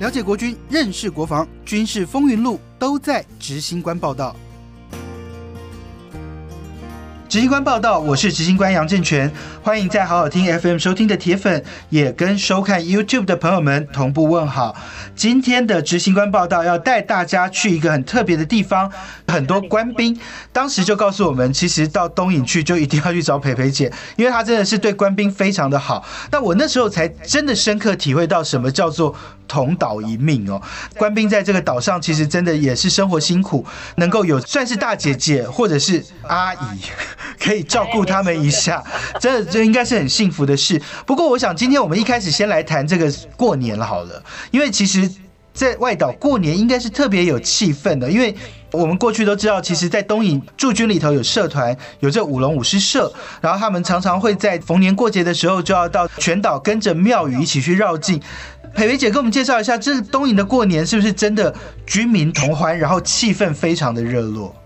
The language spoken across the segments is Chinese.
了解国军，认识国防，军事风云录都在执行官报道。执行官报道，我是执行官杨正权，欢迎在好好听 FM 收听的铁粉，也跟收看 YouTube 的朋友们同步问好。今天的执行官报道要带大家去一个很特别的地方，很多官兵当时就告诉我们，其实到东引去就一定要去找培培姐，因为她真的是对官兵非常的好。但我那时候才真的深刻体会到什么叫做同岛一命哦。官兵在这个岛上其实真的也是生活辛苦，能够有算是大姐姐或者是阿姨。可以照顾他们一下，这 这应该是很幸福的事。不过，我想今天我们一开始先来谈这个过年了好了，因为其实，在外岛过年应该是特别有气氛的，因为我们过去都知道，其实，在东引驻军里头有社团，有这舞龙舞狮社，然后他们常常会在逢年过节的时候就要到全岛跟着庙宇一起去绕境。培培姐给我们介绍一下，这东营的过年是不是真的军民同欢，然后气氛非常的热络？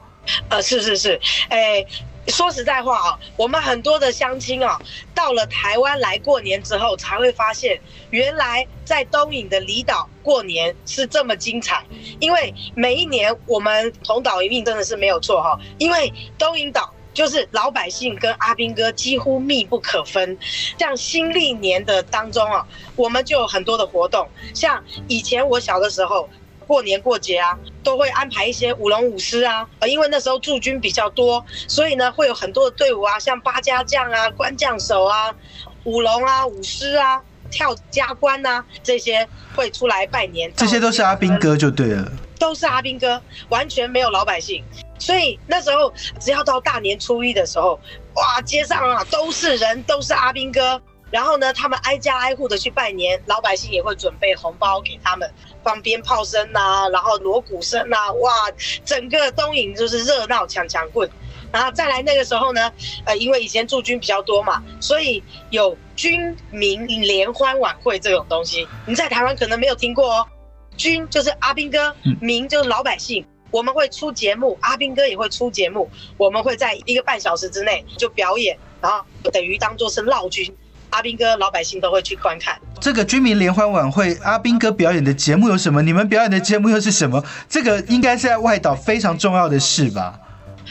呃，是是是，哎。说实在话啊，我们很多的乡亲啊，到了台湾来过年之后，才会发现原来在东引的离岛过年是这么精彩。因为每一年我们同岛一命真的是没有错哈，因为东引岛就是老百姓跟阿兵哥几乎密不可分。像新历年的当中啊，我们就有很多的活动，像以前我小的时候。过年过节啊，都会安排一些舞龙舞狮啊，呃，因为那时候驻军比较多，所以呢会有很多的队伍啊，像八家将啊、关将手啊、舞龙啊、舞狮啊、跳家官啊这些会出来拜年。这些都是阿兵哥就对了，都是阿兵哥，完全没有老百姓。所以那时候只要到大年初一的时候，哇，街上啊都是人，都是阿兵哥。然后呢，他们挨家挨户的去拜年，老百姓也会准备红包给他们，放鞭炮声呐、啊，然后锣鼓声呐、啊，哇，整个东营就是热闹抢抢棍。然后再来那个时候呢，呃，因为以前驻军比较多嘛，所以有军民联欢晚会这种东西，你在台湾可能没有听过哦。军就是阿兵哥，民就是老百姓，我们会出节目，阿兵哥也会出节目，我们会在一个半小时之内就表演，然后等于当做是闹军。阿兵哥，老百姓都会去观看这个军民联欢晚会。阿兵哥表演的节目有什么？你们表演的节目又是什么？这个应该是在外岛非常重要的事吧？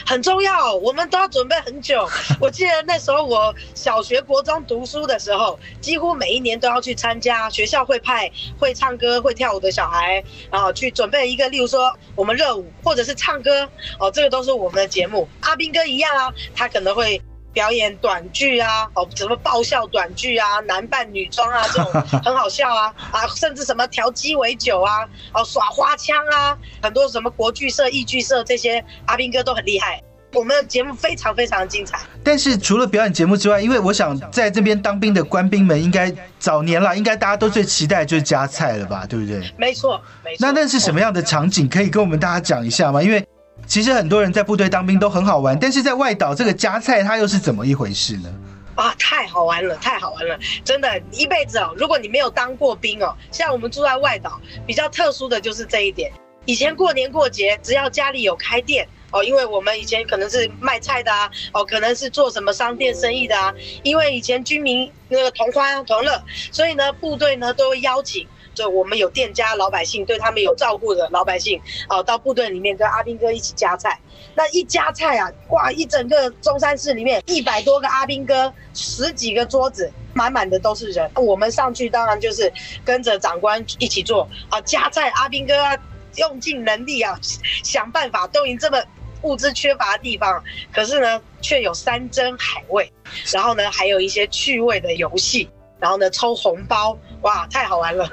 很重要，我们都要准备很久。我记得那时候我小学、国中读书的时候，几乎每一年都要去参加。学校会派会唱歌、会跳舞的小孩，然后去准备一个，例如说我们热舞或者是唱歌哦，这个都是我们的节目。阿兵哥一样啊，他可能会。表演短剧啊，哦，什么爆笑短剧啊，男扮女装啊，这种 很好笑啊，啊，甚至什么调鸡尾酒啊，哦，耍花枪啊，很多什么国剧社、艺剧社这些阿斌哥都很厉害。我们的节目非常非常的精彩。但是除了表演节目之外，因为我想在这边当兵的官兵们，应该早年了，应该大家都最期待就是夹菜了吧，对不对？没错，没错。那那是什么样的场景？可以跟我们大家讲一下吗？因为。其实很多人在部队当兵都很好玩，但是在外岛这个加菜它又是怎么一回事呢？啊，太好玩了，太好玩了！真的，一辈子哦，如果你没有当过兵哦，像我们住在外岛，比较特殊的就是这一点。以前过年过节，只要家里有开店哦，因为我们以前可能是卖菜的啊，哦，可能是做什么商店生意的啊，因为以前军民那个同欢同乐，所以呢，部队呢都会邀请。就我们有店家老百姓对他们有照顾的老百姓哦，到部队里面跟阿兵哥一起夹菜。那一夹菜啊，哇，一整个中山市里面一百多个阿兵哥，十几个桌子满满的都是人。我们上去当然就是跟着长官一起做啊，加菜阿兵哥啊，用尽能力啊，想办法。东引这么物资缺乏的地方，可是呢却有山珍海味，然后呢还有一些趣味的游戏，然后呢抽红包，哇，太好玩了。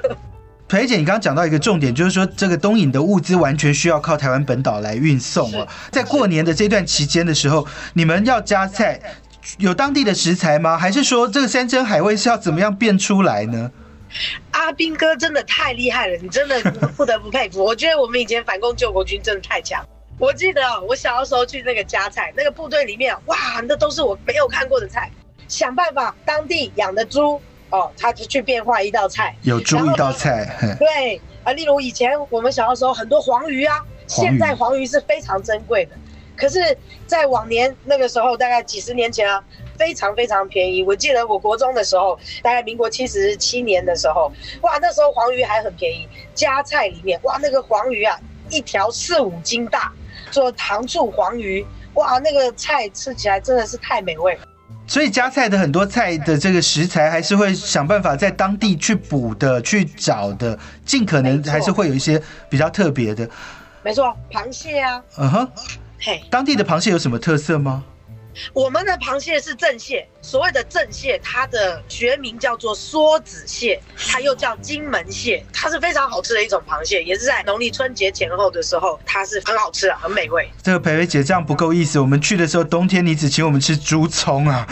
培姐，你刚刚讲到一个重点，就是说这个东引的物资完全需要靠台湾本岛来运送哦。在过年的这段期间的时候，你们要加菜，有当地的食材吗？还是说这个山珍海味是要怎么样变出来呢？阿斌哥真的太厉害了，你真的不得不佩服。我觉得我们以前反共救国军真的太强。我记得我小的时候去那个加菜，那个部队里面，哇，那都是我没有看过的菜，想办法当地养的猪。哦，他就去变化一道菜，有猪一道菜。对啊，例如以前我们小的时候很多黄鱼啊，现在黄鱼是非常珍贵的。可是，在往年那个时候，大概几十年前啊，非常非常便宜。我记得我国中的时候，大概民国七十七年的时候，哇，那时候黄鱼还很便宜。加菜里面，哇，那个黄鱼啊，一条四五斤大，做糖醋黄鱼，哇，那个菜吃起来真的是太美味了。所以加菜的很多菜的这个食材，还是会想办法在当地去补的、去找的，尽可能还是会有一些比较特别的。没错，螃蟹啊，嗯哼，嘿，当地的螃蟹有什么特色吗？我们的螃蟹是正蟹，所谓的正蟹，它的学名叫做梭子蟹，它又叫金门蟹，它是非常好吃的一种螃蟹，也是在农历春节前后的时候，它是很好吃啊，很美味。这个培培姐这样不够意思，我们去的时候冬天你只请我们吃猪葱啊，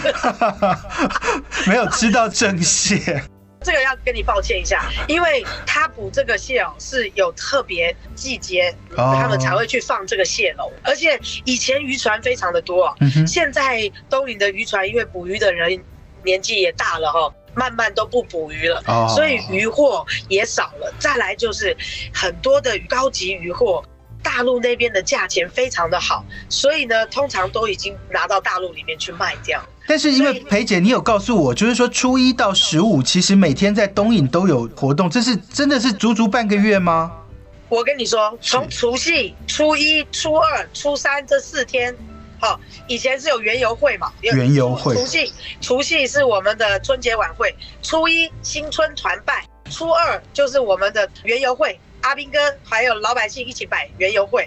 没有吃到正蟹。这个要跟你抱歉一下，因为他捕这个蟹哦是有特别季节，他们才会去放这个蟹笼。而且以前渔船非常的多，现在东引的渔船因为捕鱼的人年纪也大了哈，慢慢都不捕鱼了，所以渔获也少了。再来就是很多的高级渔获。大陆那边的价钱非常的好，所以呢，通常都已经拿到大陆里面去卖掉。但是因为裴姐，你有告诉我，就是说初一到十五，其实每天在东影都有活动，这是真的是足足半个月吗？我跟你说，从除夕、初一、初二、初三这四天，好，以前是有园游会嘛？园游会。除夕，除夕是我们的春节晚会，初一新春团拜，初二就是我们的园游会。阿斌哥还有老百姓一起摆园游会，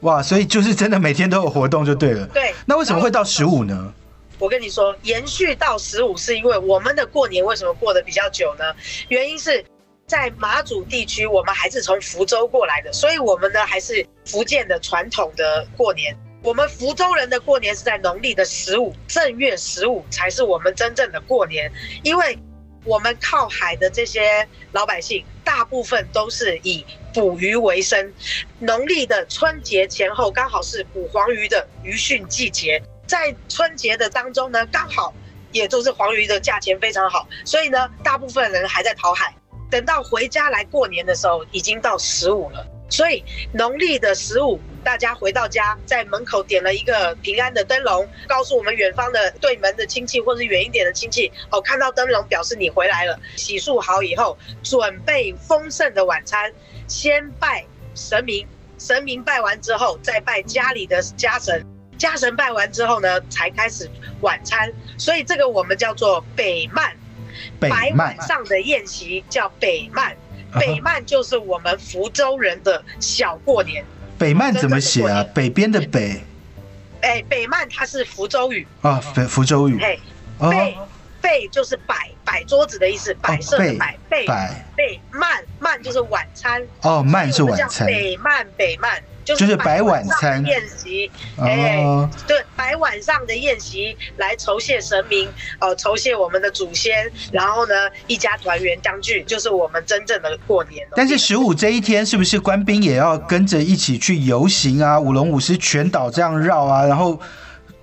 哇！所以就是真的每天都有活动就对了。对，那为什么会到十五呢？我跟你说，延续到十五是因为我们的过年为什么过得比较久呢？原因是在马祖地区，我们还是从福州过来的，所以我们呢还是福建的传统的过年。我们福州人的过年是在农历的十五，正月十五才是我们真正的过年，因为。我们靠海的这些老百姓，大部分都是以捕鱼为生。农历的春节前后，刚好是捕黄鱼的鱼汛季节。在春节的当中呢，刚好也就是黄鱼的价钱非常好，所以呢，大部分人还在讨海。等到回家来过年的时候，已经到十五了。所以农历的十五，大家回到家，在门口点了一个平安的灯笼，告诉我们远方的对门的亲戚或者远一点的亲戚，哦，看到灯笼表示你回来了。洗漱好以后，准备丰盛的晚餐，先拜神明，神明拜完之后，再拜家里的家神，家神拜完之后呢，才开始晚餐。所以这个我们叫做北鳗，白晚上的宴席叫北曼。北曼就是我们福州人的小过年。北曼怎么写啊？北边的北。哎，北曼它是福州语啊，福福州语。哎，贝贝就是摆摆桌子的意思，摆设的摆贝。摆贝鳗鳗就是晚餐。哦，曼是晚餐。北曼北鳗。就是摆晚餐宴席，哎，对，摆晚上的宴席来酬谢神明，呃，酬谢我们的祖先，然后呢，一家团圆相聚，就是我们真正的过年。但是十五这一天，是不是官兵也要跟着一起去游行啊？舞龙舞狮，全岛这样绕啊？然后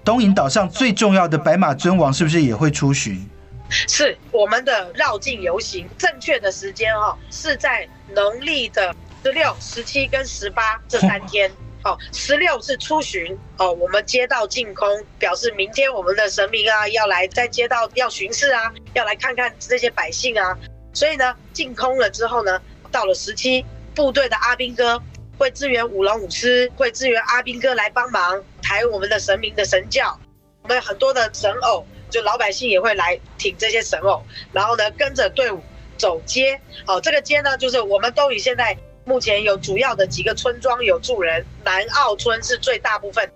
东引岛上最重要的白马尊王是不是也会出巡？是我们的绕境游行，正确的时间哈、哦，是在农历的。十六、十七跟十八这三天，哦，十六是出巡，哦，我们街道净空，表示明天我们的神明啊要来在街道要巡视啊，要来看看这些百姓啊，所以呢，净空了之后呢，到了十七，部队的阿兵哥会支援五龙舞狮，会支援阿兵哥来帮忙抬我们的神明的神轿，我们很多的神偶，就老百姓也会来挺这些神偶，然后呢跟着队伍走街，哦，这个街呢就是我们都以现在。目前有主要的几个村庄有住人，南澳村是最大部分，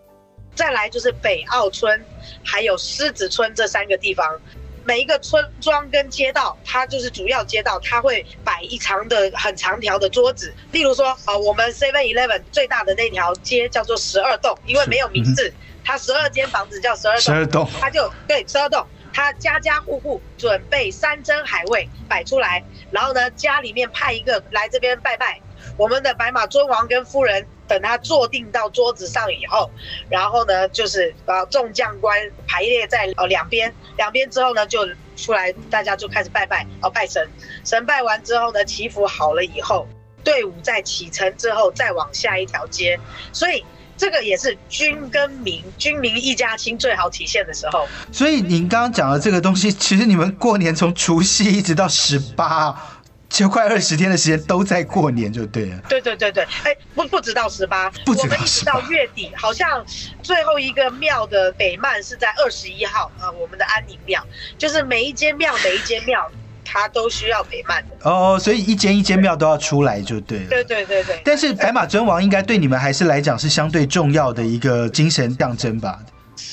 再来就是北澳村，还有狮子村这三个地方。每一个村庄跟街道，它就是主要街道，它会摆一长的很长条的桌子。例如说，啊，我们 Seven Eleven 最大的那条街叫做十二栋，因为没有名字，它十二间房子叫十二栋，十二栋，它就对十二栋。它家家户户准备山珍海味摆出来，然后呢，家里面派一个来这边拜拜。我们的白马尊王跟夫人等他坐定到桌子上以后，然后呢，就是把众将官排列在呃两边，两边之后呢，就出来，大家就开始拜拜哦，拜神。神拜完之后呢，祈福好了以后，队伍在启程之后再往下一条街，所以这个也是军跟民、军民一家亲最好体现的时候。所以您刚刚讲的这个东西，其实你们过年从除夕一直到十八。就快二十天的时间都在过年，就对了。对对对对，哎，不不止到十八，不止到十八，我们一直到月底，好像最后一个庙的北曼是在二十一号啊、呃，我们的安宁庙，就是每一间庙每一间庙，它都需要北曼的。哦，所以一间一间庙都要出来，就对了。对对对对。但是白马尊王应该对你们还是来讲是相对重要的一个精神象征吧？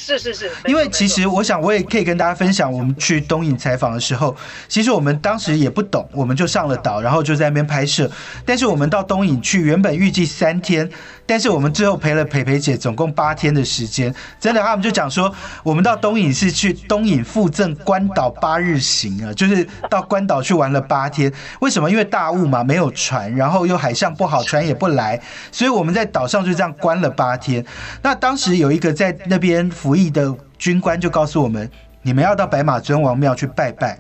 是是是，因为其实我想我也可以跟大家分享，我们去东影采访的时候，其实我们当时也不懂，我们就上了岛，然后就在那边拍摄。但是我们到东影去，原本预计三天。但是我们最后陪了培培姐总共八天的时间，真的，他们就讲说，我们到东引是去东引附赠关岛八日行啊，就是到关岛去玩了八天。为什么？因为大雾嘛，没有船，然后又海象不好，船也不来，所以我们在岛上就这样关了八天。那当时有一个在那边服役的军官就告诉我们，你们要到白马尊王庙去拜拜，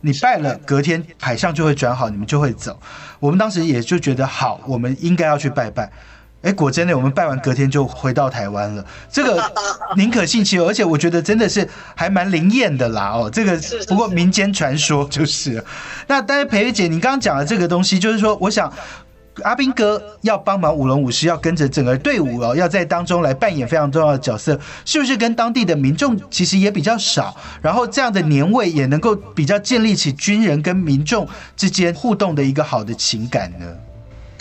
你拜了，隔天海象就会转好，你们就会走。我们当时也就觉得好，我们应该要去拜拜。哎，果真的，我们拜完隔天就回到台湾了。这个 宁可信其有，而且我觉得真的是还蛮灵验的啦。哦，这个不过民间传说就是。那但是培培姐，你刚刚讲的这个东西，就是说，我想阿斌哥要帮忙舞龙舞狮，要跟着整个队伍哦，要在当中来扮演非常重要的角色，是不是跟当地的民众其实也比较少？然后这样的年味也能够比较建立起军人跟民众之间互动的一个好的情感呢？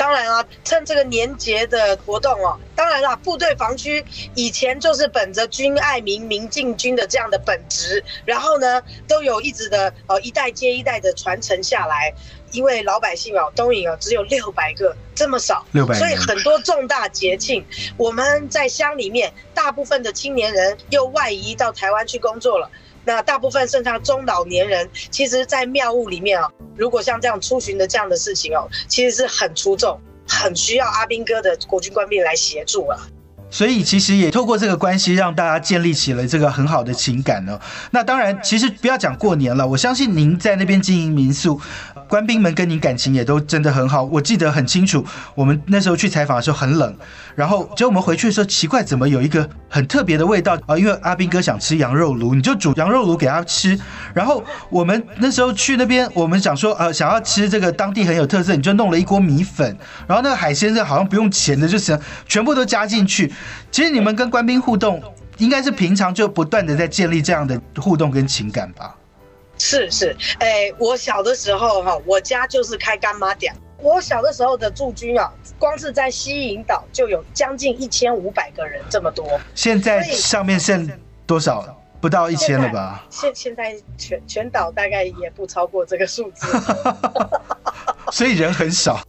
当然啊，趁这个年节的活动哦，当然啦，部队防区以前就是本着军爱民、民敬军的这样的本质，然后呢，都有一直的呃一代接一代的传承下来。因为老百姓哦，东引哦只有六百个，这么少，六百，所以很多重大节庆，我们在乡里面，大部分的青年人又外移到台湾去工作了。那大部分剩下中老年人，其实，在庙务里面啊，如果像这样出巡的这样的事情哦，其实是很出众，很需要阿兵哥的国军官兵来协助啊。所以其实也透过这个关系，让大家建立起了这个很好的情感呢。那当然，其实不要讲过年了，我相信您在那边经营民宿，官兵们跟你感情也都真的很好。我记得很清楚，我们那时候去采访的时候很冷，然后结果我们回去的时候，奇怪怎么有一个很特别的味道啊？因为阿兵哥想吃羊肉炉，你就煮羊肉炉给他吃。然后我们那时候去那边，我们想说呃，想要吃这个当地很有特色，你就弄了一锅米粉，然后那个海鲜是好像不用钱的，就是全部都加进去。其实你们跟官兵互动，应该是平常就不断的在建立这样的互动跟情感吧？是是，哎，我小的时候哈，我家就是开干妈店。我小的时候的驻军啊，光是在西引岛就有将近一千五百个人，这么多。现在上面剩多少？不到一千了吧？现现在全全岛大概也不超过这个数字，所以人很少。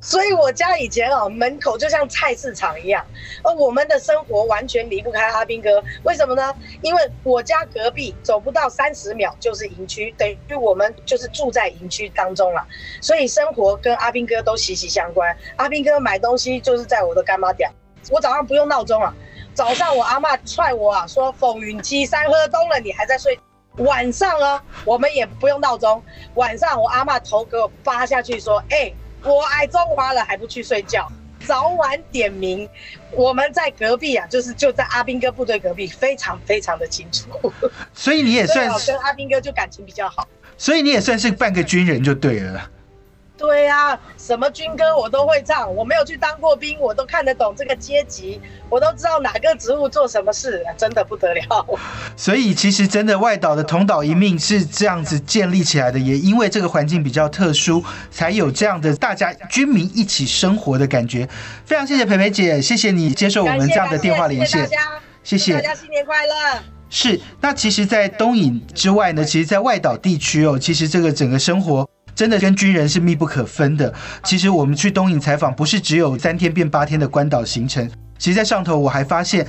所以我家以前啊，门口就像菜市场一样，而我们的生活完全离不开阿兵哥。为什么呢？因为我家隔壁走不到三十秒就是营区，等于我们就是住在营区当中了。所以生活跟阿兵哥都息息相关。阿兵哥买东西就是在我的干妈店，我早上不用闹钟啊，早上我阿嬷踹我啊，说风云七三喝冬了，你还在睡。晚上呢，我们也不用闹钟，晚上我阿嬷头给我扒下去说，哎、我爱中华了还不去睡觉，早晚点名。我们在隔壁啊，就是就在阿兵哥部队隔壁，非常非常的清楚。所以你也算是跟阿兵哥就感情比较好。所以你也算是半个军人就对了。对呀、啊，什么军歌我都会唱。我没有去当过兵，我都看得懂这个阶级，我都知道哪个职务做什么事，真的不得了。所以其实真的外岛的同岛一命是这样子建立起来的，也因为这个环境比较特殊，才有这样的大家军民一起生活的感觉。非常谢谢培培姐，谢谢你接受我们这样的电话连线，谢谢大家，谢谢大家新年快乐。是，那其实，在东引之外呢，其实，在外岛地区哦，其实这个整个生活。真的跟军人是密不可分的。其实我们去东影采访，不是只有三天变八天的关岛行程。其实，在上头我还发现，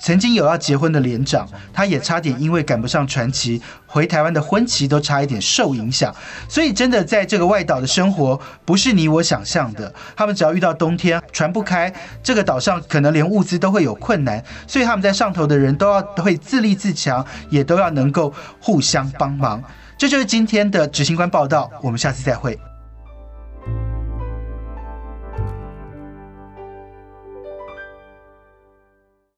曾经有要结婚的连长，他也差点因为赶不上船期，回台湾的婚期都差一点受影响。所以，真的在这个外岛的生活，不是你我想象的。他们只要遇到冬天，船不开，这个岛上可能连物资都会有困难。所以，他们在上头的人都要会自立自强，也都要能够互相帮忙。这就是今天的执行官报道，我们下次再会。